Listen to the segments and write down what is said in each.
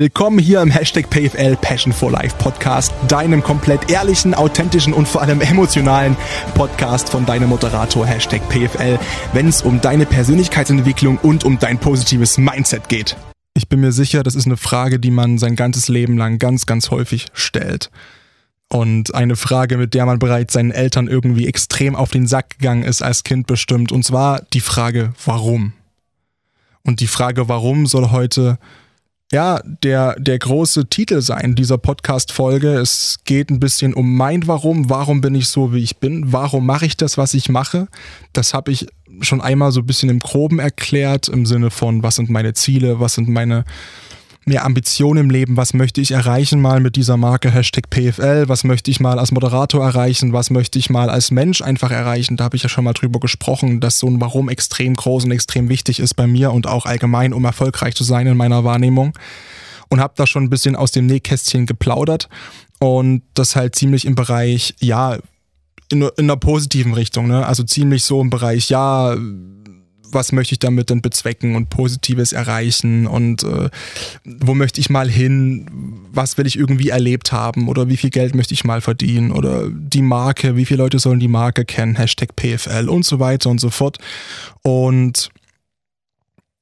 Willkommen hier im Hashtag PFL Passion for Life Podcast, deinem komplett ehrlichen, authentischen und vor allem emotionalen Podcast von deinem Moderator Hashtag PFL, wenn es um deine Persönlichkeitsentwicklung und um dein positives Mindset geht. Ich bin mir sicher, das ist eine Frage, die man sein ganzes Leben lang ganz, ganz häufig stellt. Und eine Frage, mit der man bereits seinen Eltern irgendwie extrem auf den Sack gegangen ist als Kind bestimmt. Und zwar die Frage, warum? Und die Frage, warum soll heute ja, der, der große Titel sein dieser Podcast-Folge. Es geht ein bisschen um mein Warum. Warum bin ich so, wie ich bin? Warum mache ich das, was ich mache? Das habe ich schon einmal so ein bisschen im Groben erklärt, im Sinne von, was sind meine Ziele, was sind meine mehr Ambition im Leben, was möchte ich erreichen mal mit dieser Marke Hashtag PFL, was möchte ich mal als Moderator erreichen, was möchte ich mal als Mensch einfach erreichen. Da habe ich ja schon mal drüber gesprochen, dass so ein Warum extrem groß und extrem wichtig ist bei mir und auch allgemein, um erfolgreich zu sein in meiner Wahrnehmung. Und habe da schon ein bisschen aus dem Nähkästchen geplaudert und das halt ziemlich im Bereich, ja, in, in einer positiven Richtung, ne? Also ziemlich so im Bereich, ja, was möchte ich damit denn bezwecken und Positives erreichen und äh, wo möchte ich mal hin, was will ich irgendwie erlebt haben? Oder wie viel Geld möchte ich mal verdienen? Oder die Marke, wie viele Leute sollen die Marke kennen, Hashtag PFL und so weiter und so fort. Und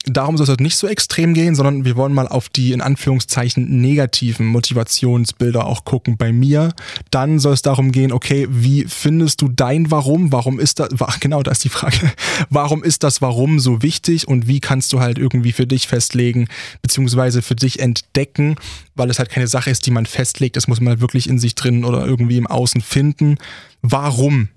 darum soll es halt nicht so extrem gehen, sondern wir wollen mal auf die in Anführungszeichen negativen Motivationsbilder auch gucken bei mir. Dann soll es darum gehen, okay, wie findest du dein Warum? Warum ist das, genau das ist die Frage, warum ist das Warum so wichtig und wie kannst du halt irgendwie für dich festlegen, beziehungsweise für dich entdecken, weil es halt keine Sache ist, die man festlegt, das muss man halt wirklich in sich drin oder irgendwie im Außen finden. Warum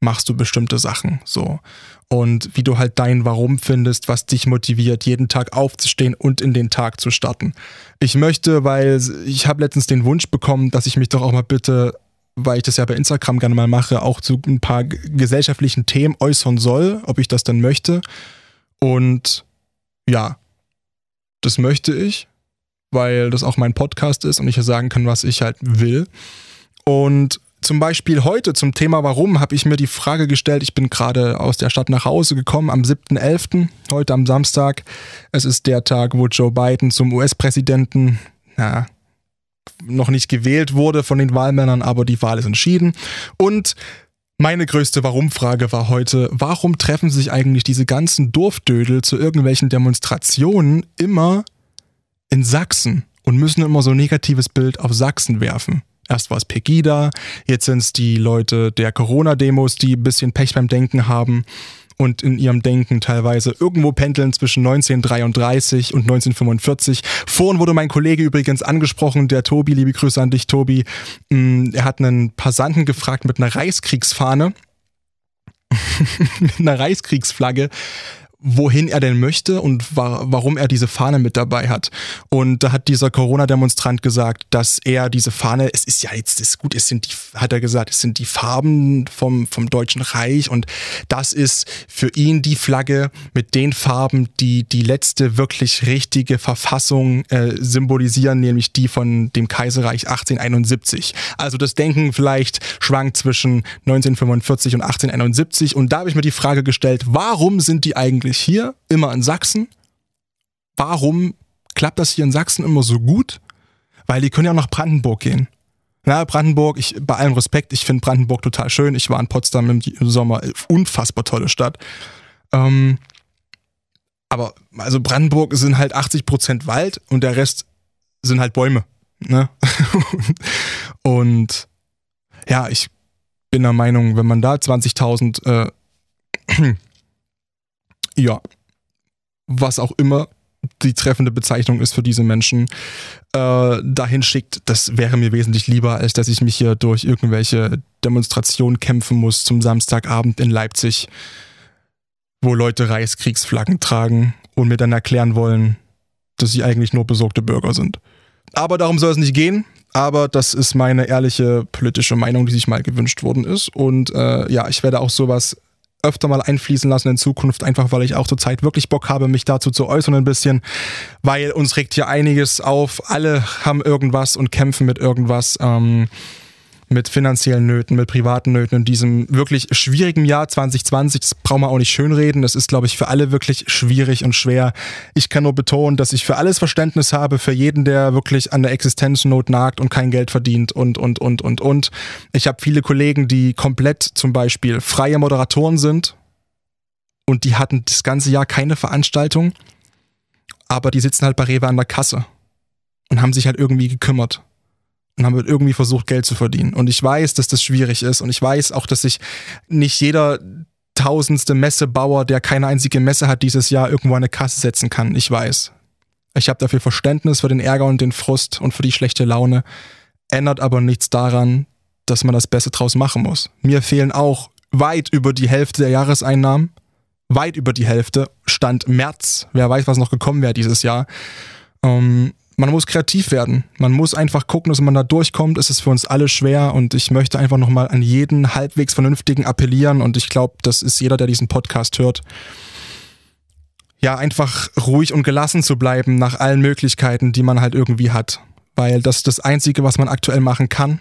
machst du bestimmte Sachen so und wie du halt dein Warum findest, was dich motiviert, jeden Tag aufzustehen und in den Tag zu starten. Ich möchte, weil ich habe letztens den Wunsch bekommen, dass ich mich doch auch mal bitte, weil ich das ja bei Instagram gerne mal mache, auch zu ein paar gesellschaftlichen Themen äußern soll, ob ich das dann möchte. Und ja, das möchte ich, weil das auch mein Podcast ist und ich ja sagen kann, was ich halt will. Und zum Beispiel heute zum Thema Warum habe ich mir die Frage gestellt, ich bin gerade aus der Stadt nach Hause gekommen am 7.11., heute am Samstag. Es ist der Tag, wo Joe Biden zum US-Präsidenten, na, noch nicht gewählt wurde von den Wahlmännern, aber die Wahl ist entschieden. Und meine größte Warum-Frage war heute, warum treffen sich eigentlich diese ganzen Dorfdödel zu irgendwelchen Demonstrationen immer in Sachsen und müssen immer so ein negatives Bild auf Sachsen werfen? Erst war es Pegida, jetzt sind es die Leute der Corona-Demos, die ein bisschen Pech beim Denken haben und in ihrem Denken teilweise irgendwo pendeln zwischen 1933 und 1945. Vorhin wurde mein Kollege übrigens angesprochen, der Tobi, liebe Grüße an dich, Tobi. Mm, er hat einen Passanten gefragt mit einer Reichskriegsfahne, mit einer Reichskriegsflagge, wohin er denn möchte und wa warum er diese Fahne mit dabei hat. Und da hat dieser Corona-Demonstrant gesagt, dass er diese Fahne, es ist ja jetzt ist gut, es sind die, hat er gesagt, es sind die Farben vom, vom Deutschen Reich und das ist für ihn die Flagge mit den Farben, die die letzte wirklich richtige Verfassung äh, symbolisieren, nämlich die von dem Kaiserreich 1871. Also das Denken vielleicht schwankt zwischen 1945 und 1871 und da habe ich mir die Frage gestellt, warum sind die eigentlich ich hier immer in Sachsen. Warum klappt das hier in Sachsen immer so gut? Weil die können ja auch nach Brandenburg gehen. Na, Brandenburg, ich, bei allem Respekt, ich finde Brandenburg total schön. Ich war in Potsdam im, im Sommer, unfassbar tolle Stadt. Ähm, aber also Brandenburg sind halt 80% Wald und der Rest sind halt Bäume. Ne? und ja, ich bin der Meinung, wenn man da 20.000 äh, ja, was auch immer die treffende Bezeichnung ist für diese Menschen, äh, dahin schickt, das wäre mir wesentlich lieber, als dass ich mich hier durch irgendwelche Demonstrationen kämpfen muss zum Samstagabend in Leipzig, wo Leute Reichskriegsflaggen tragen und mir dann erklären wollen, dass sie eigentlich nur besorgte Bürger sind. Aber darum soll es nicht gehen. Aber das ist meine ehrliche politische Meinung, die sich mal gewünscht worden ist. Und äh, ja, ich werde auch sowas öfter mal einfließen lassen in Zukunft, einfach weil ich auch zurzeit wirklich Bock habe, mich dazu zu äußern ein bisschen, weil uns regt hier einiges auf. Alle haben irgendwas und kämpfen mit irgendwas. Ähm, mit finanziellen Nöten, mit privaten Nöten in diesem wirklich schwierigen Jahr 2020. Das brauchen wir auch nicht schönreden. Das ist, glaube ich, für alle wirklich schwierig und schwer. Ich kann nur betonen, dass ich für alles Verständnis habe, für jeden, der wirklich an der Existenznot nagt und kein Geld verdient und, und, und, und, und. Ich habe viele Kollegen, die komplett zum Beispiel freie Moderatoren sind und die hatten das ganze Jahr keine Veranstaltung, aber die sitzen halt bei Rewe an der Kasse und haben sich halt irgendwie gekümmert und haben halt irgendwie versucht, Geld zu verdienen. Und ich weiß, dass das schwierig ist und ich weiß auch, dass sich nicht jeder tausendste Messebauer, der keine einzige Messe hat, dieses Jahr irgendwo eine Kasse setzen kann. Ich weiß. Ich habe dafür Verständnis für den Ärger und den Frust und für die schlechte Laune. Ändert aber nichts daran, dass man das Beste draus machen muss. Mir fehlen auch weit über die Hälfte der Jahreseinnahmen. Weit über die Hälfte. Stand März. Wer weiß, was noch gekommen wäre dieses Jahr. Ähm, man muss kreativ werden. Man muss einfach gucken, dass man da durchkommt. Es ist für uns alle schwer und ich möchte einfach nochmal an jeden halbwegs Vernünftigen appellieren und ich glaube, das ist jeder, der diesen Podcast hört. Ja, einfach ruhig und gelassen zu bleiben nach allen Möglichkeiten, die man halt irgendwie hat. Weil das ist das Einzige, was man aktuell machen kann.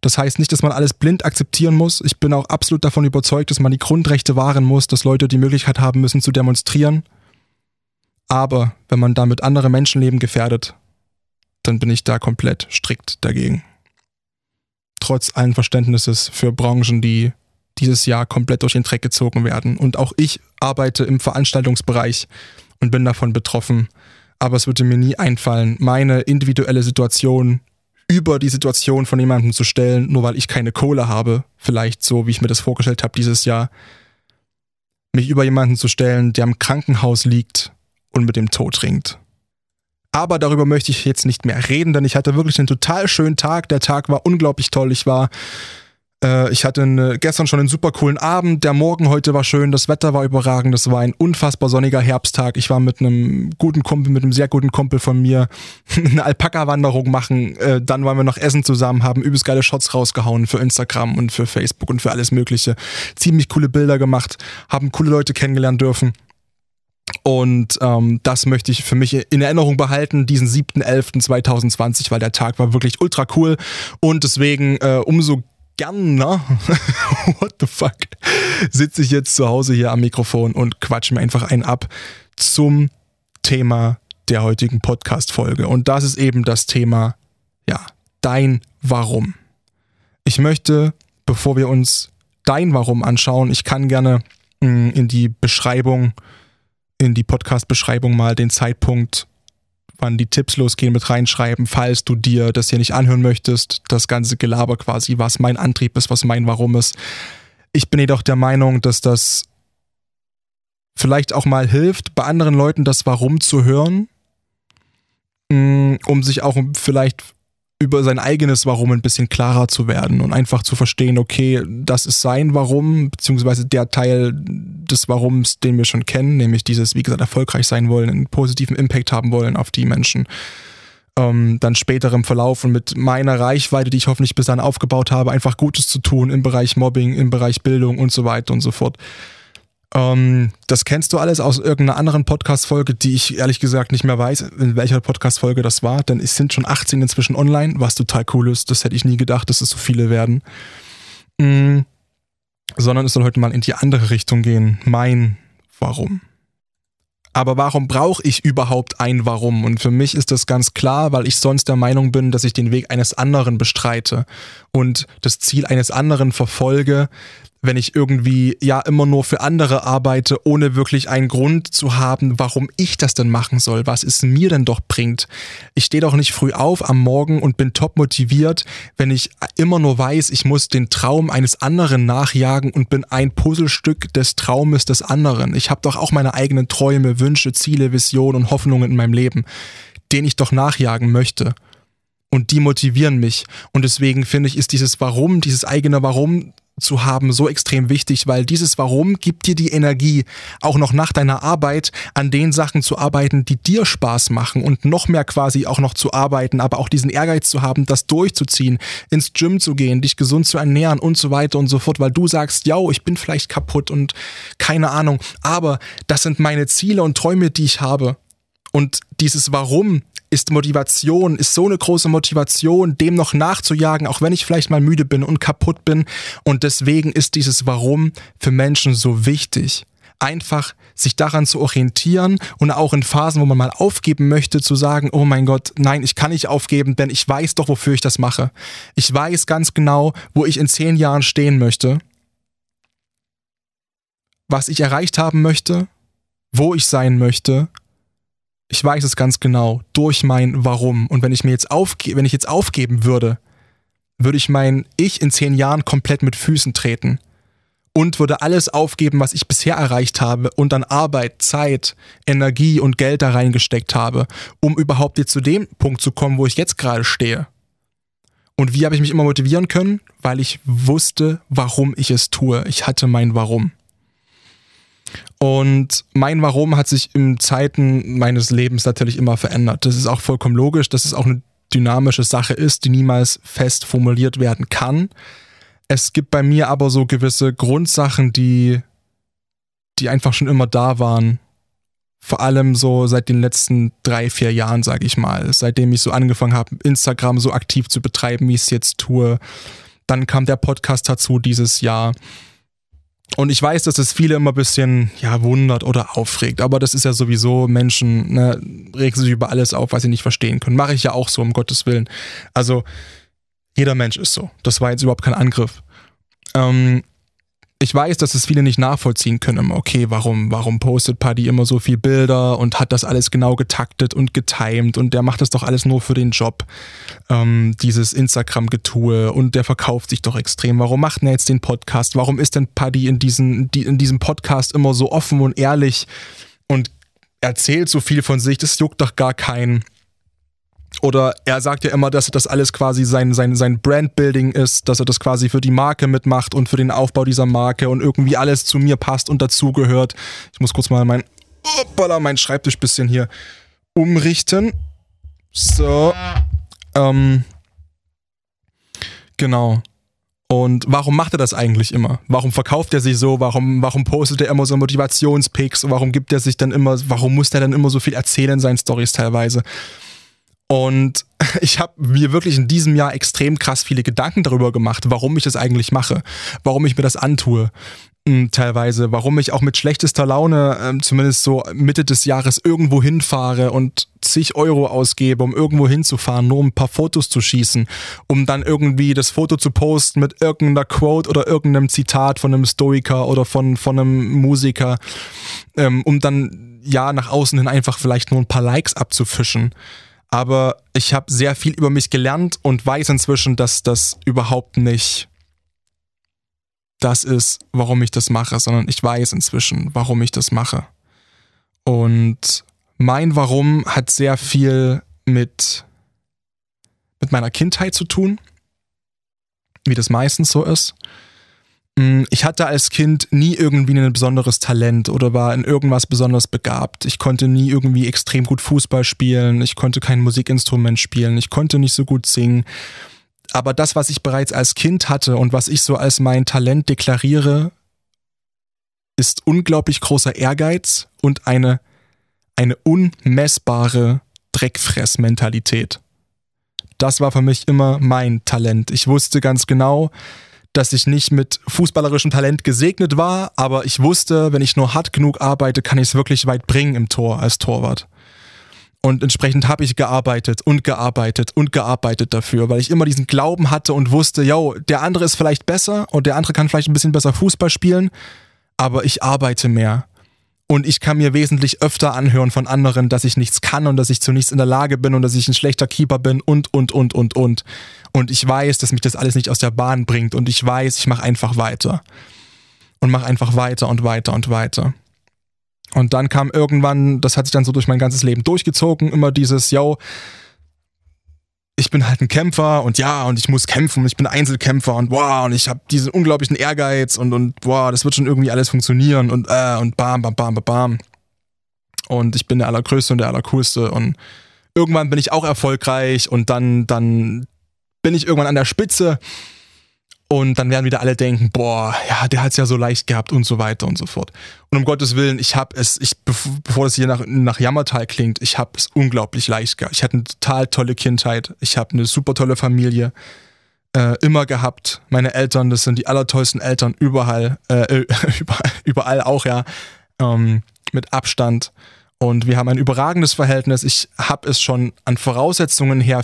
Das heißt nicht, dass man alles blind akzeptieren muss. Ich bin auch absolut davon überzeugt, dass man die Grundrechte wahren muss, dass Leute die Möglichkeit haben müssen zu demonstrieren aber wenn man damit andere Menschenleben gefährdet, dann bin ich da komplett strikt dagegen. Trotz allen Verständnisses für Branchen, die dieses Jahr komplett durch den Dreck gezogen werden. Und auch ich arbeite im Veranstaltungsbereich und bin davon betroffen. Aber es würde mir nie einfallen, meine individuelle Situation über die Situation von jemandem zu stellen, nur weil ich keine Kohle habe, vielleicht so, wie ich mir das vorgestellt habe dieses Jahr, mich über jemanden zu stellen, der im Krankenhaus liegt und mit dem Tod ringt. Aber darüber möchte ich jetzt nicht mehr reden, denn ich hatte wirklich einen total schönen Tag. Der Tag war unglaublich toll. Ich war, äh, ich hatte eine, gestern schon einen super coolen Abend. Der Morgen heute war schön. Das Wetter war überragend. Das war ein unfassbar sonniger Herbsttag. Ich war mit einem guten Kumpel, mit einem sehr guten Kumpel von mir eine Alpaka-Wanderung machen. Äh, dann waren wir noch Essen zusammen, haben übelst geile Shots rausgehauen für Instagram und für Facebook und für alles Mögliche. Ziemlich coole Bilder gemacht, haben coole Leute kennengelernt dürfen. Und ähm, das möchte ich für mich in Erinnerung behalten, diesen 7.11.2020, weil der Tag war wirklich ultra cool. Und deswegen äh, umso gerne, what the fuck, sitze ich jetzt zu Hause hier am Mikrofon und quatsch mir einfach einen ab zum Thema der heutigen Podcast-Folge. Und das ist eben das Thema, ja, dein Warum. Ich möchte, bevor wir uns dein Warum anschauen, ich kann gerne mh, mm, in die Beschreibung in die Podcast-Beschreibung mal den Zeitpunkt, wann die Tipps losgehen, mit reinschreiben, falls du dir das hier nicht anhören möchtest. Das ganze Gelaber quasi, was mein Antrieb ist, was mein Warum ist. Ich bin jedoch der Meinung, dass das vielleicht auch mal hilft, bei anderen Leuten das Warum zu hören, mm, um sich auch vielleicht über sein eigenes Warum ein bisschen klarer zu werden und einfach zu verstehen, okay, das ist sein Warum, beziehungsweise der Teil des Warums, den wir schon kennen, nämlich dieses, wie gesagt, erfolgreich sein wollen, einen positiven Impact haben wollen auf die Menschen. Ähm, dann später im Verlauf und mit meiner Reichweite, die ich hoffentlich bis dann aufgebaut habe, einfach Gutes zu tun im Bereich Mobbing, im Bereich Bildung und so weiter und so fort. Ähm, das kennst du alles aus irgendeiner anderen Podcast-Folge, die ich ehrlich gesagt nicht mehr weiß, in welcher Podcast-Folge das war, denn es sind schon 18 inzwischen online, was total cool ist. Das hätte ich nie gedacht, dass es so viele werden. Mhm. Sondern es soll heute mal in die andere Richtung gehen. Mein Warum. Aber warum brauche ich überhaupt ein Warum? Und für mich ist das ganz klar, weil ich sonst der Meinung bin, dass ich den Weg eines anderen bestreite und das Ziel eines anderen verfolge, wenn ich irgendwie ja immer nur für andere arbeite, ohne wirklich einen Grund zu haben, warum ich das denn machen soll, was es mir denn doch bringt. Ich stehe doch nicht früh auf am Morgen und bin top motiviert, wenn ich immer nur weiß, ich muss den Traum eines anderen nachjagen und bin ein Puzzlestück des Traumes des anderen. Ich habe doch auch meine eigenen Träume, Wünsche, Ziele, Visionen und Hoffnungen in meinem Leben, denen ich doch nachjagen möchte und die motivieren mich. Und deswegen finde ich, ist dieses Warum, dieses eigene Warum zu haben so extrem wichtig, weil dieses Warum gibt dir die Energie, auch noch nach deiner Arbeit an den Sachen zu arbeiten, die dir Spaß machen und noch mehr quasi auch noch zu arbeiten, aber auch diesen Ehrgeiz zu haben, das durchzuziehen, ins Gym zu gehen, dich gesund zu ernähren und so weiter und so fort, weil du sagst, ja, ich bin vielleicht kaputt und keine Ahnung, aber das sind meine Ziele und Träume, die ich habe. Und dieses Warum ist Motivation, ist so eine große Motivation, dem noch nachzujagen, auch wenn ich vielleicht mal müde bin und kaputt bin. Und deswegen ist dieses Warum für Menschen so wichtig. Einfach sich daran zu orientieren und auch in Phasen, wo man mal aufgeben möchte, zu sagen, oh mein Gott, nein, ich kann nicht aufgeben, denn ich weiß doch, wofür ich das mache. Ich weiß ganz genau, wo ich in zehn Jahren stehen möchte, was ich erreicht haben möchte, wo ich sein möchte ich weiß es ganz genau durch mein Warum. Und wenn ich mir jetzt aufge wenn ich jetzt aufgeben würde, würde ich mein Ich in zehn Jahren komplett mit Füßen treten und würde alles aufgeben, was ich bisher erreicht habe und an Arbeit, Zeit, Energie und Geld da reingesteckt habe, um überhaupt jetzt zu dem Punkt zu kommen, wo ich jetzt gerade stehe. Und wie habe ich mich immer motivieren können? Weil ich wusste, warum ich es tue. Ich hatte mein Warum. Und mein Warum hat sich in Zeiten meines Lebens natürlich immer verändert. Das ist auch vollkommen logisch, dass es auch eine dynamische Sache ist, die niemals fest formuliert werden kann. Es gibt bei mir aber so gewisse Grundsachen, die, die einfach schon immer da waren. Vor allem so seit den letzten drei, vier Jahren, sage ich mal. Seitdem ich so angefangen habe, Instagram so aktiv zu betreiben, wie ich es jetzt tue. Dann kam der Podcast dazu dieses Jahr. Und ich weiß, dass es viele immer ein bisschen ja, wundert oder aufregt, aber das ist ja sowieso, Menschen ne, regen sich über alles auf, was sie nicht verstehen können. Mache ich ja auch so, um Gottes Willen. Also, jeder Mensch ist so. Das war jetzt überhaupt kein Angriff. Ähm, ich weiß, dass es viele nicht nachvollziehen können. Okay, warum, warum postet Paddy immer so viel Bilder und hat das alles genau getaktet und getimed und der macht das doch alles nur für den Job. Ähm, dieses Instagram-Getue und der verkauft sich doch extrem. Warum macht er jetzt den Podcast? Warum ist denn Paddy in, diesen, in diesem Podcast immer so offen und ehrlich und erzählt so viel von sich? Das juckt doch gar keinen. Oder er sagt ja immer, dass das alles quasi sein, sein, sein Brandbuilding ist, dass er das quasi für die Marke mitmacht und für den Aufbau dieser Marke und irgendwie alles zu mir passt und dazugehört. Ich muss kurz mal mein, hoppala, mein Schreibtisch bisschen hier umrichten. So. Ähm, genau. Und warum macht er das eigentlich immer? Warum verkauft er sich so? Warum, warum postet er immer so Motivationspicks? Warum gibt er sich dann immer, warum muss er dann immer so viel erzählen in seinen Stories teilweise? Und ich habe mir wirklich in diesem Jahr extrem krass viele Gedanken darüber gemacht, warum ich das eigentlich mache, warum ich mir das antue. Hm, teilweise, warum ich auch mit schlechtester Laune, äh, zumindest so Mitte des Jahres, irgendwo hinfahre und zig Euro ausgebe, um irgendwo hinzufahren, nur um ein paar Fotos zu schießen, um dann irgendwie das Foto zu posten mit irgendeiner Quote oder irgendeinem Zitat von einem Stoiker oder von, von einem Musiker, ähm, um dann ja nach außen hin einfach vielleicht nur ein paar Likes abzufischen aber ich habe sehr viel über mich gelernt und weiß inzwischen, dass das überhaupt nicht das ist, warum ich das mache, sondern ich weiß inzwischen, warum ich das mache. Und mein Warum hat sehr viel mit, mit meiner Kindheit zu tun, wie das meistens so ist. Mm, ich hatte als Kind nie irgendwie ein besonderes Talent oder war in irgendwas besonders begabt. Ich konnte nie irgendwie extrem gut Fußball spielen, ich konnte kein Musikinstrument spielen, ich konnte nicht so gut singen. Aber das, was ich bereits als Kind hatte und was ich so als mein Talent deklariere, ist unglaublich großer Ehrgeiz und eine, eine unmessbare Dreckfressmentalität. Das war für mich immer mein Talent. Ich wusste ganz genau, dass ich nicht mit fußballerischem Talent gesegnet war, aber ich wusste, wenn ich nur hart genug arbeite, kann ich es wirklich weit bringen im Tor als Torwart. Und entsprechend habe ich gearbeitet und gearbeitet und gearbeitet dafür, weil ich immer diesen Glauben hatte und wusste, yo, der andere ist vielleicht besser und der andere kann vielleicht ein bisschen besser Fußball spielen, aber ich arbeite mehr. Und ich kann mir wesentlich öfter anhören von anderen, dass ich nichts kann und dass ich zu nichts in der Lage bin und dass ich ein schlechter Keeper bin und, und, und, und, und. Und ich weiß, dass mich das alles nicht aus der Bahn bringt und ich weiß, ich mache einfach weiter. Und mache einfach weiter und weiter und weiter. Und dann kam irgendwann, das hat sich dann so durch mein ganzes Leben durchgezogen, immer dieses, yo, ich bin halt ein Kämpfer und ja, und ich muss kämpfen, und ich bin Einzelkämpfer und wow, und ich habe diesen unglaublichen Ehrgeiz und, und wow, das wird schon irgendwie alles funktionieren und äh, und bam, bam, bam, bam, bam. Und ich bin der Allergrößte und der Allercoolste und irgendwann bin ich auch erfolgreich und dann, dann bin ich irgendwann an der Spitze Und dann werden wieder alle denken, boah, ja, der hat es ja so leicht gehabt und so weiter und so fort. Und um Gottes Willen, ich habe es, ich, bevor das hier nach, nach Jammertal klingt, ich habe es unglaublich leicht gehabt. Ich hatte eine total tolle Kindheit. Ich habe eine super tolle Familie äh, immer gehabt. Meine Eltern, das sind die allertollsten Eltern überall, äh, überall, überall auch, ja, ähm, mit Abstand. Und wir haben ein überragendes Verhältnis. Ich habe es schon an Voraussetzungen her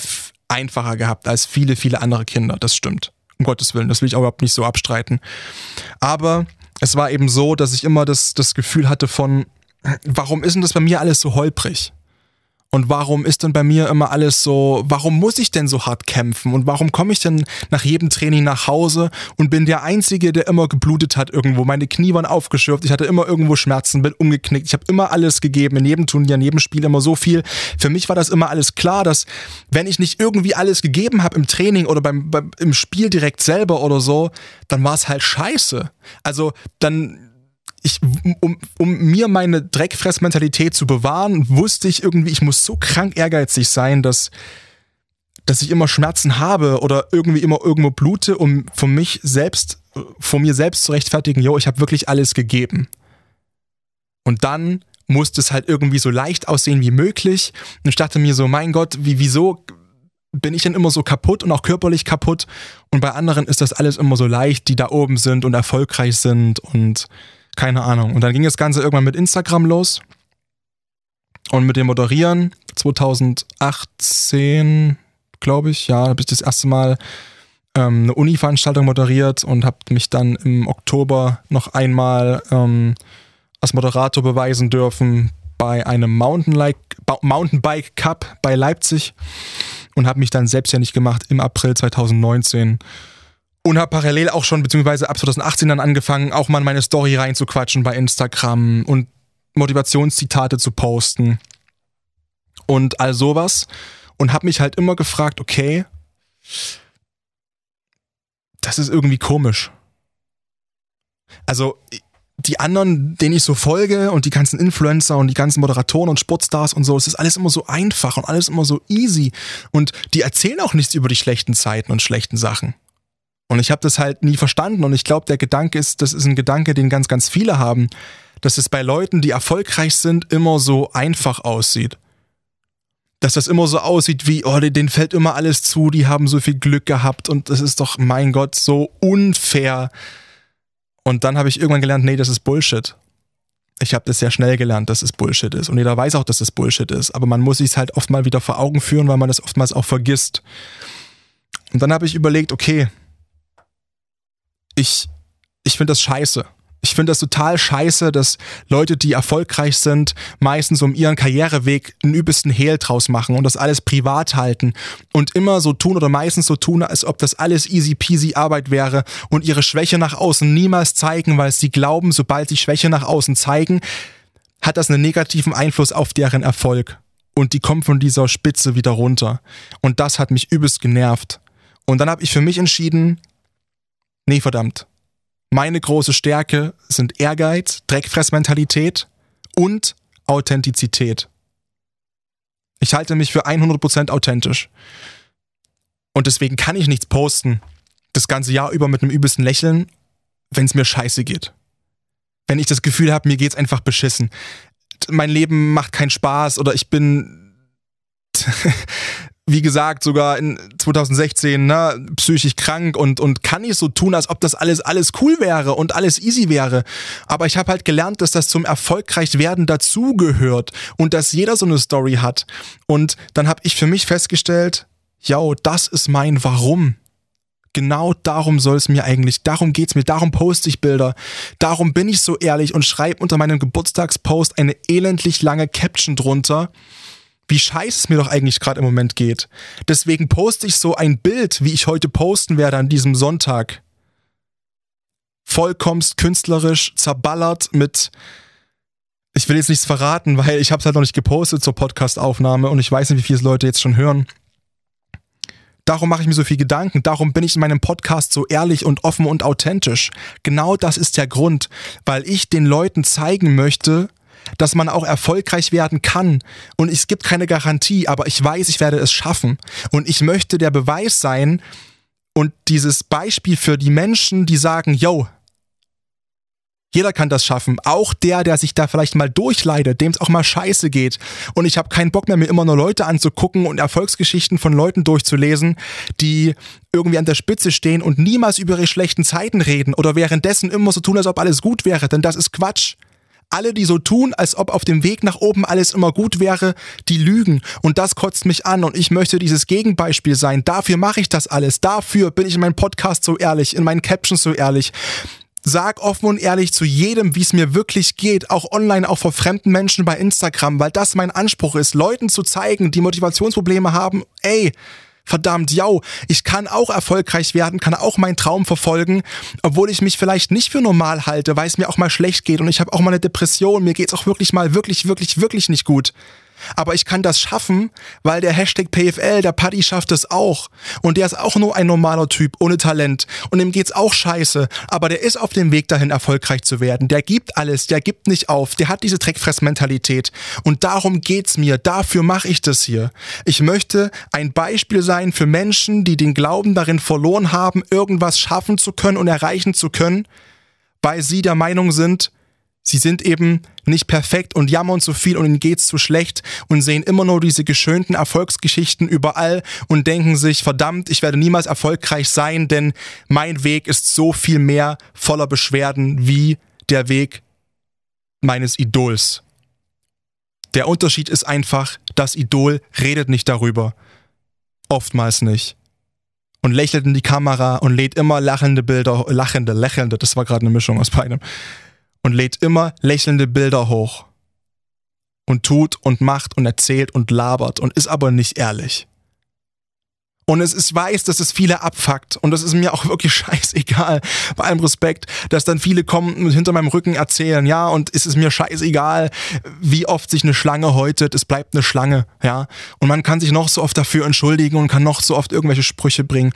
einfacher gehabt als viele, viele andere Kinder. Das stimmt um Gottes Willen, das will ich auch überhaupt nicht so abstreiten. Aber es war eben so, dass ich immer das, das Gefühl hatte von, warum ist denn das bei mir alles so holprig? Und warum ist denn bei mir immer alles so, warum muss ich denn so hart kämpfen? Und warum komme ich denn nach jedem Training nach Hause und bin der Einzige, der immer geblutet hat irgendwo? Meine Knie waren aufgeschürft, ich hatte immer irgendwo Schmerzen, bin umgeknickt. Ich habe immer alles gegeben, in jedem Turnier, in jedem Spiel immer so viel. Für mich war das immer alles klar, dass wenn ich nicht irgendwie alles gegeben habe im Training oder beim, beim im Spiel direkt selber oder so, dann war es halt scheiße. Also dann ich, um, um mir meine Dreckfressmentalität zu bewahren, wusste ich irgendwie, ich muss so krank ehrgeizig sein, dass, dass ich immer Schmerzen habe oder irgendwie immer irgendwo blute, um von mich selbst, von mir selbst zu rechtfertigen, yo, ich habe wirklich alles gegeben. Und dann musste es halt irgendwie so leicht aussehen wie möglich. Und ich dachte mir so, mein Gott, wie, wieso bin ich denn immer so kaputt und auch körperlich kaputt? Und bei anderen ist das alles immer so leicht, die da oben sind und erfolgreich sind und keine Ahnung. Und dann ging das Ganze irgendwann mit Instagram los. Und mit dem Moderieren 2018, glaube ich, ja, habe ich das erste Mal ähm, eine Uni-Veranstaltung moderiert und habe mich dann im Oktober noch einmal ähm, als Moderator beweisen dürfen bei einem Mountainbike Cup bei Leipzig und habe mich dann selbstständig gemacht im April 2019 und habe parallel auch schon, beziehungsweise ab 2018 dann angefangen, auch mal in meine Story reinzuquatschen bei Instagram und Motivationszitate zu posten und all sowas. Und habe mich halt immer gefragt, okay, das ist irgendwie komisch. Also die anderen, denen ich so folge und die ganzen Influencer und die ganzen Moderatoren und Sportstars und so, es ist alles immer so einfach und alles immer so easy. Und die erzählen auch nichts über die schlechten Zeiten und schlechten Sachen. Und ich habe das halt nie verstanden und ich glaube, der Gedanke ist, das ist ein Gedanke, den ganz, ganz viele haben, dass es bei Leuten, die erfolgreich sind, immer so einfach aussieht. Dass das immer so aussieht wie, oh, denen fällt immer alles zu, die haben so viel Glück gehabt und das ist doch, mein Gott, so unfair. Und dann habe ich irgendwann gelernt, nee, das ist Bullshit. Ich habe das sehr schnell gelernt, dass es Bullshit ist. Und jeder weiß auch, dass es Bullshit ist. Aber man muss sich halt oft mal wieder vor Augen führen, weil man das oftmals auch vergisst. Und dann habe ich überlegt, okay, ich, ich finde das scheiße. Ich finde das total scheiße, dass Leute, die erfolgreich sind, meistens um ihren Karriereweg einen übelsten Hehl draus machen und das alles privat halten und immer so tun oder meistens so tun, als ob das alles easy peasy Arbeit wäre und ihre Schwäche nach außen niemals zeigen, weil sie glauben, sobald sie Schwäche nach außen zeigen, hat das einen negativen Einfluss auf deren Erfolg. Und die kommen von dieser Spitze wieder runter. Und das hat mich übelst genervt. Und dann habe ich für mich entschieden, Nee, verdammt. Meine große Stärke sind Ehrgeiz, Dreckfressmentalität und Authentizität. Ich halte mich für 100% authentisch. Und deswegen kann ich nichts posten, das ganze Jahr über mit einem übelsten Lächeln, wenn es mir scheiße geht. Wenn ich das Gefühl habe, mir geht's einfach beschissen. Mein Leben macht keinen Spaß oder ich bin wie gesagt, sogar in 2016 ne, psychisch krank und, und kann nicht so tun, als ob das alles, alles cool wäre und alles easy wäre. Aber ich habe halt gelernt, dass das zum erfolgreich werden dazugehört und dass jeder so eine Story hat. Und dann habe ich für mich festgestellt, ja, das ist mein Warum. Genau darum soll es mir eigentlich, darum geht's mir, darum poste ich Bilder, darum bin ich so ehrlich und schreibe unter meinem Geburtstagspost eine elendlich lange Caption drunter wie scheiße es mir doch eigentlich gerade im Moment geht. Deswegen poste ich so ein Bild, wie ich heute posten werde an diesem Sonntag. Vollkommst künstlerisch zerballert mit ich will jetzt nichts verraten, weil ich habe es halt noch nicht gepostet zur Podcastaufnahme und ich weiß nicht, wie viele Leute jetzt schon hören. Darum mache ich mir so viel Gedanken, darum bin ich in meinem Podcast so ehrlich und offen und authentisch. Genau das ist der Grund, weil ich den Leuten zeigen möchte, dass man auch erfolgreich werden kann. Und es gibt keine Garantie, aber ich weiß, ich werde es schaffen. Und ich möchte der Beweis sein, Und dieses Beispiel für die Menschen, die sagen, yo, jeder kann das schaffen. Auch der, der sich da vielleicht mal durchleidet, dem es auch mal scheiße geht. Und ich habe keinen Bock mehr, mir immer nur Leute anzugucken und Erfolgsgeschichten von Leuten durchzulesen, die irgendwie an der Spitze stehen und niemals über ihre schlechten Zeiten reden oder währenddessen immer so tun, als ob alles gut wäre. Denn das ist Quatsch. Alle, die so tun, als ob auf dem Weg nach oben alles immer gut wäre, die lügen. Und das kotzt mich an und ich möchte dieses Gegenbeispiel sein. Dafür mache ich das alles. Dafür bin ich in meinem Podcast so ehrlich, in meinen Captions so ehrlich sag offen und ehrlich zu jedem, wie es mir wirklich geht, auch online, auch vor fremden Menschen bei Instagram, weil das mein Anspruch ist, Leuten zu zeigen, die Motivationsprobleme haben, ey, verdammt, ja, ich kann auch erfolgreich werden, kann auch meinen Traum verfolgen, obwohl ich mich vielleicht nicht für normal halte, weil es mir auch mal schlecht geht und ich habe auch mal eine Depression, mir geht's auch wirklich mal wirklich, wirklich, wirklich nicht gut. Aber ich kann das schaffen, weil der Hashtag PFL, der Paddy schafft es auch. Und der ist auch nur ein normaler Typ, ohne Talent. Und dem geht's auch scheiße. Aber der ist auf dem Weg dahin, erfolgreich zu werden. Der gibt alles, der gibt nicht auf. Der hat diese Dreckfressmentalität. Und darum geht's mir. Dafür mache ich das hier. Ich möchte ein Beispiel sein für Menschen, die den Glauben darin verloren haben, irgendwas schaffen zu können und erreichen zu können, weil sie der Meinung sind, Sie sind eben nicht perfekt und jammern zu viel und ihnen geht's zu schlecht und sehen immer nur diese geschönten Erfolgsgeschichten überall und denken sich, verdammt, ich werde niemals erfolgreich sein, denn mein Weg ist so viel mehr voller Beschwerden wie der Weg meines Idols. Der Unterschied ist einfach, das Idol redet nicht darüber. Oftmals nicht. Und lächelt in die Kamera und lädt immer lachende Bilder, lachende, lächelnde, das war gerade eine Mischung aus beidem und lädt immer lächelnde Bilder hoch. Und tut und macht und erzählt und labert und ist aber nicht ehrlich. Und es ist weiß, dass es viele abfuckt. Und das ist mir auch wirklich scheißegal. Bei allem Respekt, dass dann viele kommen und hinter meinem Rücken erzählen, ja, und es ist mir scheißegal, wie oft sich eine Schlange häutet. Es bleibt eine Schlange, ja. Und man kann sich noch so oft dafür entschuldigen und kann noch so oft irgendwelche Sprüche bringen.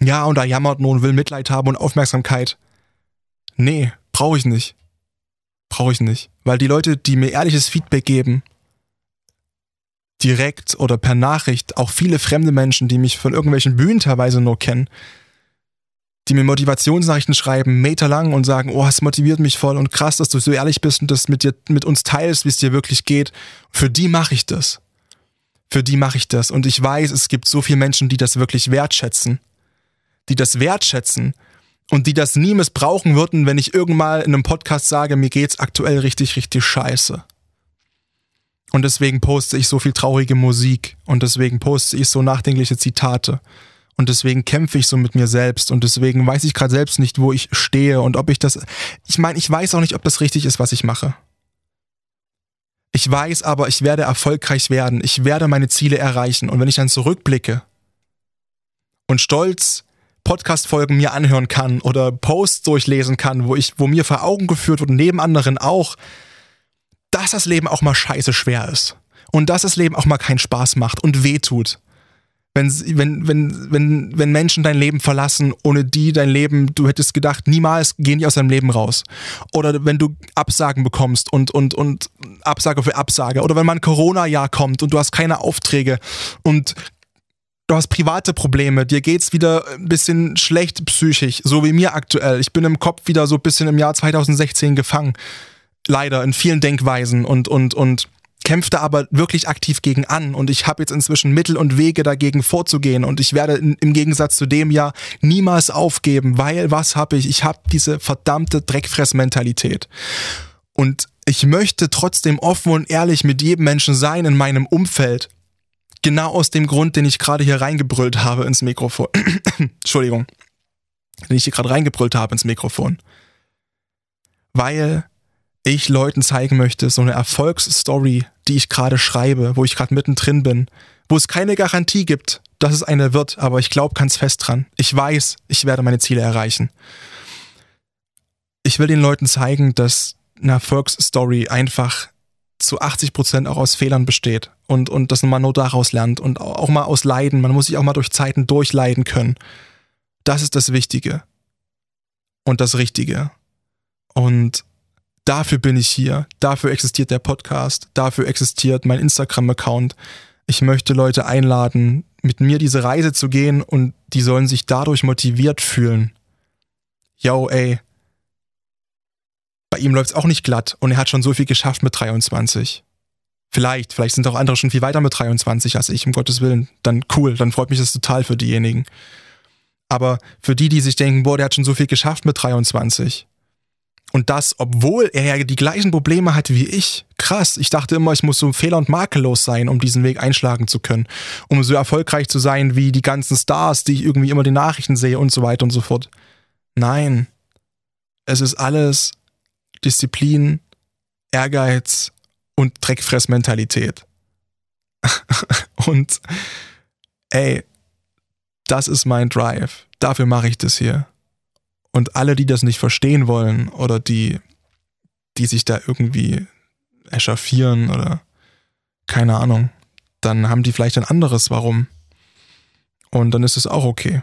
Ja, und da jammert nur und will Mitleid haben und Aufmerksamkeit. Nee, brauche ich nicht. Brauche ich nicht. Weil die Leute, die mir ehrliches Feedback geben, direkt oder per Nachricht, auch viele fremde Menschen, die mich von irgendwelchen Bühnen teilweise nur kennen, die mir Motivationsnachrichten schreiben, meterlang und sagen, oh, es motiviert mich voll und krass, dass du so ehrlich bist und das mit dir, mit uns teilst, wie es dir wirklich geht. Für die mache ich das. Für die mache ich das. Und ich weiß, es gibt so viele Menschen, die das wirklich wertschätzen. Die das wertschätzen und die das nie missbrauchen würden, wenn ich irgendwann in einem Podcast sage, mir geht's aktuell richtig, richtig scheiße. Und deswegen poste ich so viel traurige Musik und deswegen poste ich so nachdenkliche Zitate. Und deswegen kämpfe ich so mit mir selbst und deswegen weiß ich gerade selbst nicht, wo ich stehe und ob ich das. Ich meine, ich weiß auch nicht, ob das richtig ist, was ich mache. Ich weiß aber, ich werde erfolgreich werden. Ich werde meine Ziele erreichen. Und wenn ich dann zurückblicke und stolz Podcast-Folgen mir anhören kann oder Posts durchlesen kann, wo ich, wo mir vor Augen geführt wird, neben anderen auch, dass das Leben auch mal scheiße schwer ist. Und dass das Leben auch mal keinen Spaß macht und wehtut. Wenn, wenn, wenn, wenn, wenn Menschen dein Leben verlassen, ohne die dein Leben, du hättest gedacht, niemals gehen die aus deinem Leben raus. Oder wenn du Absagen bekommst und, und, und Absage für Absage. Oder wenn mal ein Corona-Jahr kommt und du hast keine Aufträge und du hast private Probleme, dir geht's wieder ein bisschen schlecht psychisch, so wie mir aktuell. Ich bin im Kopf wieder so ein bisschen im Jahr 2016 gefangen. Leider in vielen Denkweisen und, und, und kämpfte aber wirklich aktiv gegen an und ich habe jetzt inzwischen Mittel und Wege dagegen vorzugehen und ich werde in, im Gegensatz zu dem Jahr niemals aufgeben, weil was habe ich? Ich habe diese verdammte Dreckfressmentalität. Und ich möchte trotzdem offen und ehrlich mit jedem Menschen sein in meinem Umfeld Genau aus dem Grund, den ich gerade hier reingebrüllt habe ins Mikrofon. Entschuldigung. Den ich hier gerade reingebrüllt habe ins Mikrofon. Weil ich Leuten zeigen möchte, so eine Erfolgsstory, die ich gerade schreibe, wo ich gerade mittendrin bin, wo es keine Garantie gibt, dass es eine wird, aber ich glaube ganz fest dran. Ich weiß, ich werde meine Ziele erreichen. Ich will den Leuten zeigen, dass eine Erfolgsstory einfach zu 80 Prozent auch aus Fehlern besteht und, und dass man nur daraus lernt und auch mal aus Leiden. Man muss sich auch mal durch Zeiten durchleiden können. Das ist das Wichtige und das Richtige. Und dafür bin ich hier. Dafür existiert der Podcast. Dafür existiert mein Instagram-Account. Ich möchte Leute einladen, mit mir diese Reise zu gehen und die sollen sich dadurch motiviert fühlen. Yo, ey. Bei ihm läuft's auch nicht glatt und er hat schon so viel geschafft mit 23. Vielleicht, vielleicht sind auch andere schon viel weiter mit 23 als ich, um Gottes Willen. Dann cool, dann freut mich das total für diejenigen. Aber für die, die sich denken, boah, der hat schon so viel geschafft mit 23. Und das, obwohl er ja die gleichen Probleme hat wie ich. Krass, ich dachte immer, ich muss so fehler- und makellos sein, um diesen Weg einschlagen zu können. Um so erfolgreich zu sein wie die ganzen Stars, die ich irgendwie immer die Nachrichten sehe und so weiter und so fort. Nein. Es ist alles Disziplin, Ehrgeiz und Dreckfressmentalität. und ey, das ist mein Drive. Dafür mache ich das hier. Und alle, die das nicht verstehen wollen oder die, die sich da irgendwie echauffieren oder keine Ahnung, dann haben die vielleicht ein anderes Warum. Und dann ist es auch okay.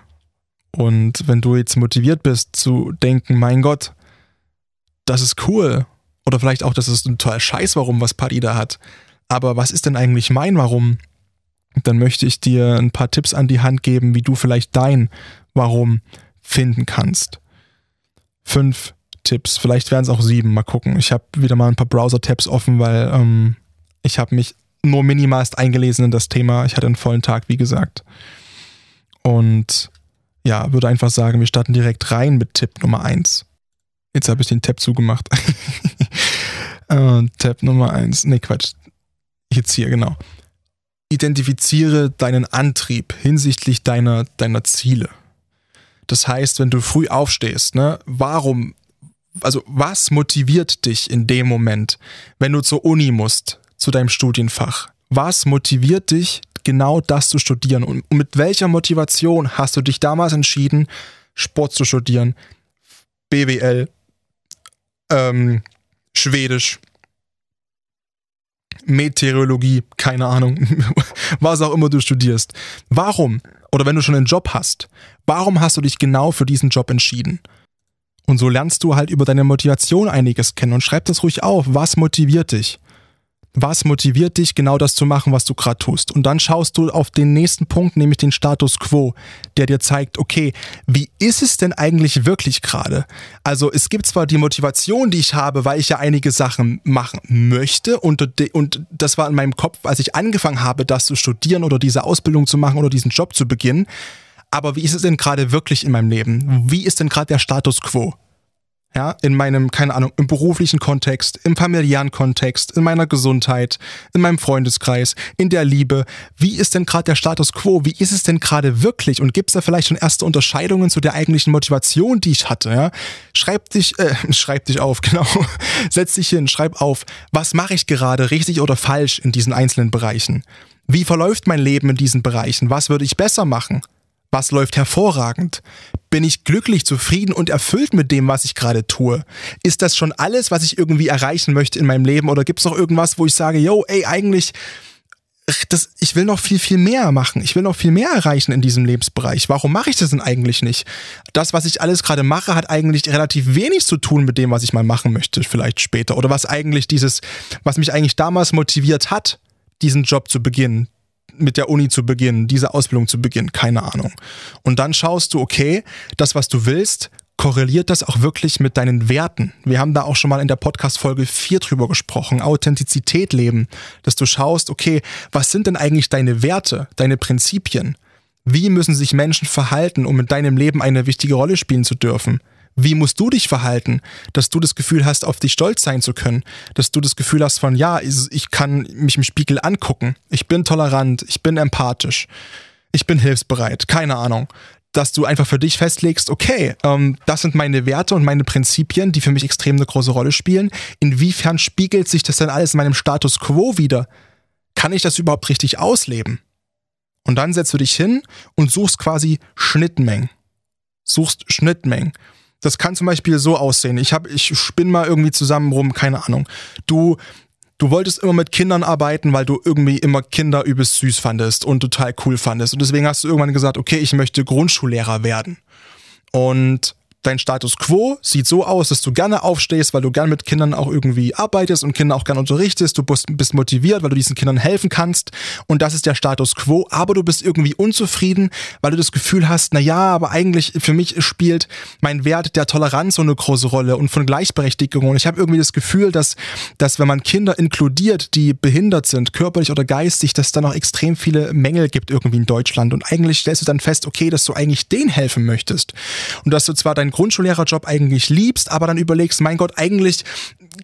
Und wenn du jetzt motiviert bist zu denken, mein Gott, das ist cool. Oder vielleicht auch, das ist ein total Scheiß, warum, was Paddy da hat. Aber was ist denn eigentlich mein Warum? Dann möchte ich dir ein paar Tipps an die Hand geben, wie du vielleicht dein Warum finden kannst. Fünf Tipps, vielleicht wären es auch sieben, mal gucken. Ich habe wieder mal ein paar Browser-Tabs offen, weil ähm, ich habe mich nur minimalst eingelesen in das Thema. Ich hatte einen vollen Tag, wie gesagt. Und ja, würde einfach sagen, wir starten direkt rein mit Tipp Nummer eins. Jetzt habe ich den Tab zugemacht. äh, Tab Nummer eins. Nee, Quatsch. Jetzt hier, genau. Identifiziere deinen Antrieb hinsichtlich deiner, deiner Ziele. Das heißt, wenn du früh aufstehst, ne, warum, also was motiviert dich in dem Moment, wenn du zur Uni musst, zu deinem Studienfach? Was motiviert dich, genau das zu studieren? Und mit welcher Motivation hast du dich damals entschieden, Sport zu studieren, BWL, ähm, Schwedisch, Meteorologie, keine Ahnung, was auch immer du studierst. Warum? Oder wenn du schon einen Job hast, warum hast du dich genau für diesen Job entschieden? Und so lernst du halt über deine Motivation einiges kennen und schreib das ruhig auf. Was motiviert dich? Was motiviert dich, genau das zu machen, was du gerade tust? Und dann schaust du auf den nächsten Punkt, nämlich den Status quo, der dir zeigt, okay, wie ist es denn eigentlich wirklich gerade? Also es gibt zwar die Motivation, die ich habe, weil ich ja einige Sachen machen möchte und, und das war in meinem Kopf, als ich angefangen habe, das zu studieren oder diese Ausbildung zu machen oder diesen Job zu beginnen. Aber wie ist es denn gerade wirklich in meinem Leben? Wie ist denn gerade der Status quo? Ja, in meinem, keine Ahnung, im beruflichen Kontext, im familiären Kontext, in meiner Gesundheit, in meinem Freundeskreis, in der Liebe. Wie ist denn gerade der Status quo? Wie ist es denn gerade wirklich? Und gibt es da vielleicht schon erste Unterscheidungen zu der eigentlichen Motivation, die ich hatte? Ja? Schreib dich, äh, schreib dich auf, genau. Setz dich hin, schreib auf, was mache ich gerade richtig oder falsch in diesen einzelnen Bereichen? Wie verläuft mein Leben in diesen Bereichen? Was würde ich besser machen? Was läuft hervorragend? Bin ich glücklich, zufrieden und erfüllt mit dem, was ich gerade tue? Ist das schon alles, was ich irgendwie erreichen möchte in meinem Leben? Oder gibt es noch irgendwas, wo ich sage, yo, ey, eigentlich, das, ich will noch viel, viel mehr machen. Ich will noch viel mehr erreichen in diesem Lebensbereich. Warum mache ich das denn eigentlich nicht? Das, was ich alles gerade mache, hat eigentlich relativ wenig zu tun mit dem, was ich mal machen möchte, vielleicht später. Oder was eigentlich dieses, was mich eigentlich damals motiviert hat, diesen Job zu beginnen, mit der Uni zu beginnen, diese Ausbildung zu beginnen, keine Ahnung. Und dann schaust du, okay, das, was du willst, korreliert das auch wirklich mit deinen Werten? Wir haben da auch schon mal in der Podcast-Folge 4 drüber gesprochen, Authentizität leben, dass du schaust, okay, was sind denn eigentlich deine Werte, deine Prinzipien? Wie müssen sich Menschen verhalten, um in deinem Leben eine wichtige Rolle spielen zu dürfen? Wie musst du dich verhalten, dass du das Gefühl hast, auf dich stolz sein zu können? Dass du das Gefühl hast von, ja, ich kann mich im Spiegel angucken. Ich bin tolerant, ich bin empathisch, ich bin hilfsbereit, keine Ahnung. Dass du einfach für dich festlegst, okay, ähm, das sind meine Werte und meine Prinzipien, die für mich extrem eine große Rolle spielen. Inwiefern spiegelt sich das denn alles in meinem Status quo wieder? Kann ich das überhaupt richtig ausleben? Und dann setzt du dich hin und suchst quasi Schnittmengen. Suchst Schnittmengen. Das kann zum Beispiel so aussehen. Ich habe, ich spinn mal irgendwie zusammen rum, keine Ahnung. Du, du wolltest immer mit Kindern arbeiten, weil du irgendwie immer Kinder übelst süß fandest und total cool fandest. Und deswegen hast du irgendwann gesagt, okay, ich möchte Grundschullehrer werden. Und dein Status quo sieht so aus, dass du gerne aufstehst, weil du gerne mit Kindern auch irgendwie arbeitest und Kinder auch gerne unterrichtest. Du bist, motiviert, weil du diesen Kindern helfen kannst. Und das ist der Status quo. Aber du bist irgendwie unzufrieden, weil du das Gefühl hast, na ja, aber eigentlich für mich spielt mein Wert der Toleranz so eine große Rolle und von Gleichberechtigung. Und ich habe irgendwie das Gefühl, dass, dass wenn man Kinder inkludiert, die behindert sind, körperlich oder geistig, dass da noch extrem viele Mängel gibt irgendwie in Deutschland. Und eigentlich stellst du dann fest, okay, dass du eigentlich denen helfen möchtest. Und dass du zwar dein Grundschullehrerjob eigentlich liebst, aber dann überlegst, mein Gott, eigentlich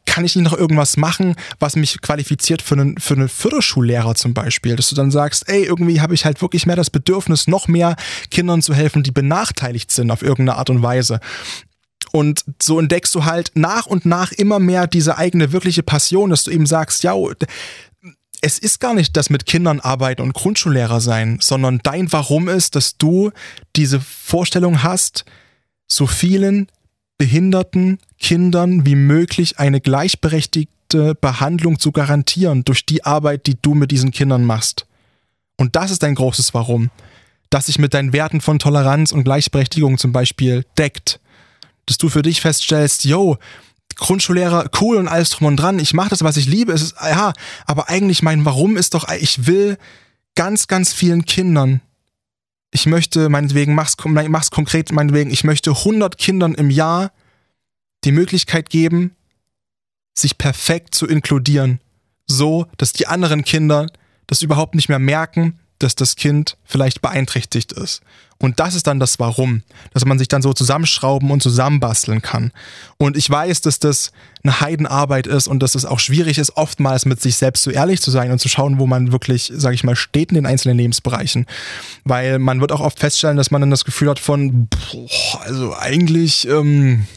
kann ich nicht noch irgendwas machen, was mich qualifiziert für einen, für einen Förderschullehrer zum Beispiel? Dass du dann sagst, ey, irgendwie habe ich halt wirklich mehr das Bedürfnis, noch mehr Kindern zu helfen, die benachteiligt sind auf irgendeine Art und Weise. Und so entdeckst du halt nach und nach immer mehr diese eigene wirkliche Passion, dass du eben sagst, ja, es ist gar nicht das mit Kindern arbeiten und Grundschullehrer sein, sondern dein Warum ist, dass du diese Vorstellung hast, so vielen behinderten Kindern wie möglich eine gleichberechtigte Behandlung zu garantieren durch die Arbeit, die du mit diesen Kindern machst. Und das ist dein großes Warum, das sich mit deinen Werten von Toleranz und Gleichberechtigung zum Beispiel deckt. Dass du für dich feststellst, yo, Grundschullehrer, cool und alles drum und dran, ich mache das, was ich liebe, es ist, ja, aber eigentlich mein Warum ist doch, ich will ganz, ganz vielen Kindern ich möchte, meinetwegen, mach's, mach's konkret, meinetwegen, ich möchte 100 Kindern im Jahr die Möglichkeit geben, sich perfekt zu inkludieren. So, dass die anderen Kinder das überhaupt nicht mehr merken, dass das Kind vielleicht beeinträchtigt ist. Und das ist dann das Warum, dass man sich dann so zusammenschrauben und zusammenbasteln kann. Und ich weiß, dass das eine Heidenarbeit ist und dass es auch schwierig ist, oftmals mit sich selbst so ehrlich zu sein und zu schauen, wo man wirklich, sage ich mal, steht in den einzelnen Lebensbereichen. Weil man wird auch oft feststellen, dass man dann das Gefühl hat von, boah, also eigentlich, ähm,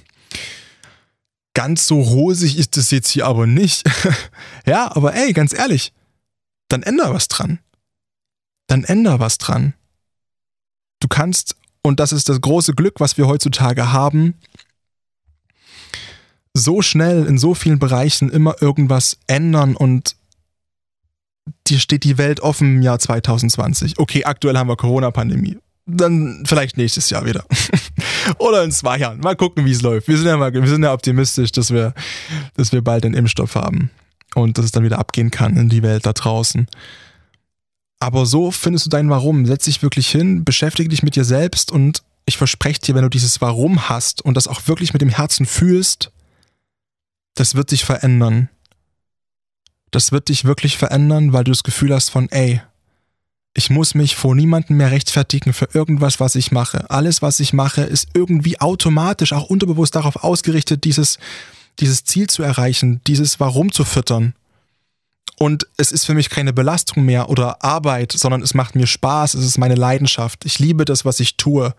ganz so rosig ist es jetzt hier aber nicht. ja, aber ey, ganz ehrlich, dann änder was dran dann änder was dran. Du kannst, und das ist das große Glück, was wir heutzutage haben, so schnell in so vielen Bereichen immer irgendwas ändern und dir steht die Welt offen im Jahr 2020. Okay, aktuell haben wir Corona-Pandemie. Dann vielleicht nächstes Jahr wieder. Oder in zwei Jahren. Mal gucken, wie es läuft. Wir sind ja mal, wir sind ja optimistisch, dass wir, dass wir bald den Impfstoff haben. Und dass es dann wieder abgehen kann in die Welt da draußen. Aber so findest du dein Warum. Setz dich wirklich hin, beschäftige dich mit dir selbst und ich verspreche dir, wenn du dieses Warum hast und das auch wirklich mit dem Herzen fühlst, das wird dich verändern. Das wird dich wirklich verändern, weil du das Gefühl hast von, ey, ich muss mich vor niemandem mehr rechtfertigen für irgendwas, was ich mache. Alles, was ich mache, ist irgendwie automatisch, auch unterbewusst darauf ausgerichtet, dieses, dieses Ziel zu erreichen, dieses Warum zu füttern. Und es ist für mich keine Belastung mehr oder Arbeit, sondern es macht mir Spaß, es ist meine Leidenschaft. Ich liebe das, was ich tue.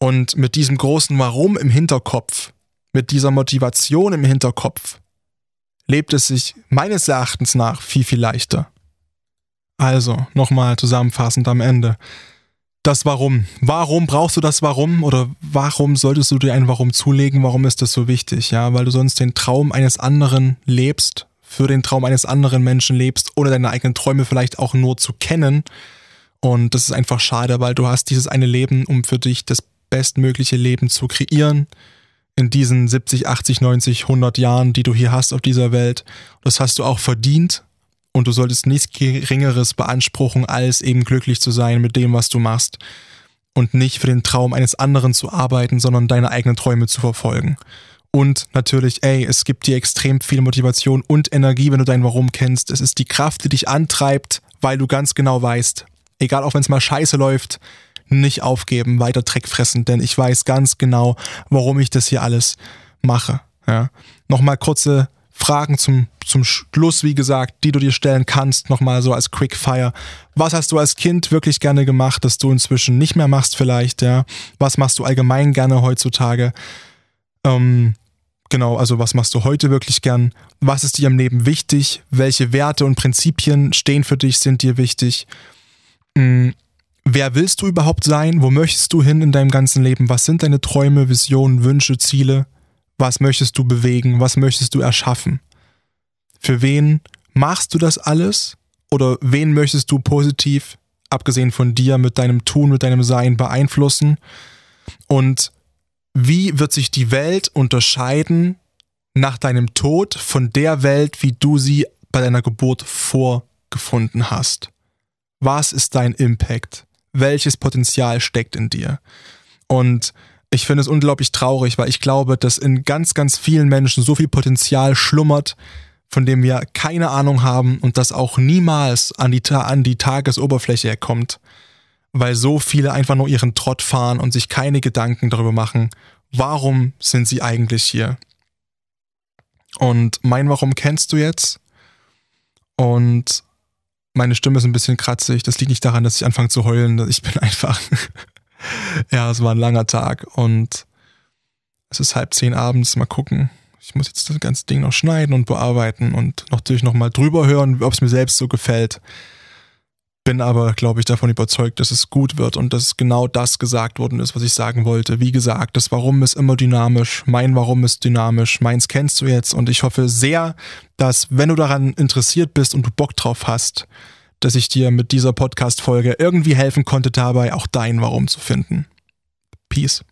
Und mit diesem großen Warum im Hinterkopf, mit dieser Motivation im Hinterkopf, lebt es sich meines Erachtens nach viel, viel leichter. Also, nochmal zusammenfassend am Ende. Das Warum. Warum brauchst du das Warum oder warum solltest du dir ein Warum zulegen? Warum ist das so wichtig? Ja, weil du sonst den Traum eines anderen lebst für den Traum eines anderen Menschen lebst, ohne deine eigenen Träume vielleicht auch nur zu kennen. Und das ist einfach schade, weil du hast dieses eine Leben, um für dich das bestmögliche Leben zu kreieren. In diesen 70, 80, 90, 100 Jahren, die du hier hast auf dieser Welt. Das hast du auch verdient. Und du solltest nichts Geringeres beanspruchen, als eben glücklich zu sein mit dem, was du machst. Und nicht für den Traum eines anderen zu arbeiten, sondern deine eigenen Träume zu verfolgen. Und natürlich, ey, es gibt dir extrem viel Motivation und Energie, wenn du dein Warum kennst. Es ist die Kraft, die dich antreibt, weil du ganz genau weißt, egal auch wenn es mal scheiße läuft, nicht aufgeben, weiter Dreck fressen, denn ich weiß ganz genau, warum ich das hier alles mache. Ja. Nochmal kurze Fragen zum, zum Schluss, wie gesagt, die du dir stellen kannst, nochmal so als Quickfire. Was hast du als Kind wirklich gerne gemacht, das du inzwischen nicht mehr machst vielleicht, ja? Was machst du allgemein gerne heutzutage? Ähm, Genau, also was machst du heute wirklich gern? Was ist dir im Leben wichtig? Welche Werte und Prinzipien stehen für dich, sind dir wichtig? Hm, wer willst du überhaupt sein? Wo möchtest du hin in deinem ganzen Leben? Was sind deine Träume, Visionen, Wünsche, Ziele? Was möchtest du bewegen? Was möchtest du erschaffen? Für wen machst du das alles? Oder wen möchtest du positiv, abgesehen von dir, mit deinem Tun, mit deinem Sein beeinflussen? Und wie wird sich die Welt unterscheiden nach deinem Tod von der Welt, wie du sie bei deiner Geburt vorgefunden hast? Was ist dein Impact? Welches Potenzial steckt in dir? Und ich finde es unglaublich traurig, weil ich glaube, dass in ganz, ganz vielen Menschen so viel Potenzial schlummert, von dem wir keine Ahnung haben und das auch niemals an die, an die Tagesoberfläche herkommt, weil so viele einfach nur ihren Trott fahren und sich keine Gedanken darüber machen, warum sind sie eigentlich hier. Und mein Warum kennst du jetzt? Und meine Stimme ist ein bisschen kratzig. Das liegt nicht daran, dass ich anfange zu heulen. Ich bin einfach ja, es war ein langer Tag und es ist halb zehn abends. Mal gucken. Ich muss jetzt das ganze Ding noch schneiden und bearbeiten und natürlich noch mal drüber hören, ob es mir selbst so gefällt. Bin aber, glaube ich, davon überzeugt, dass es gut wird und dass genau das gesagt worden ist, was ich sagen wollte. Wie gesagt, das Warum ist immer dynamisch. Mein Warum ist dynamisch. Meins kennst du jetzt und ich hoffe sehr, dass, wenn du daran interessiert bist und du Bock drauf hast, dass ich dir mit dieser Podcast-Folge irgendwie helfen konnte, dabei auch dein Warum zu finden. Peace.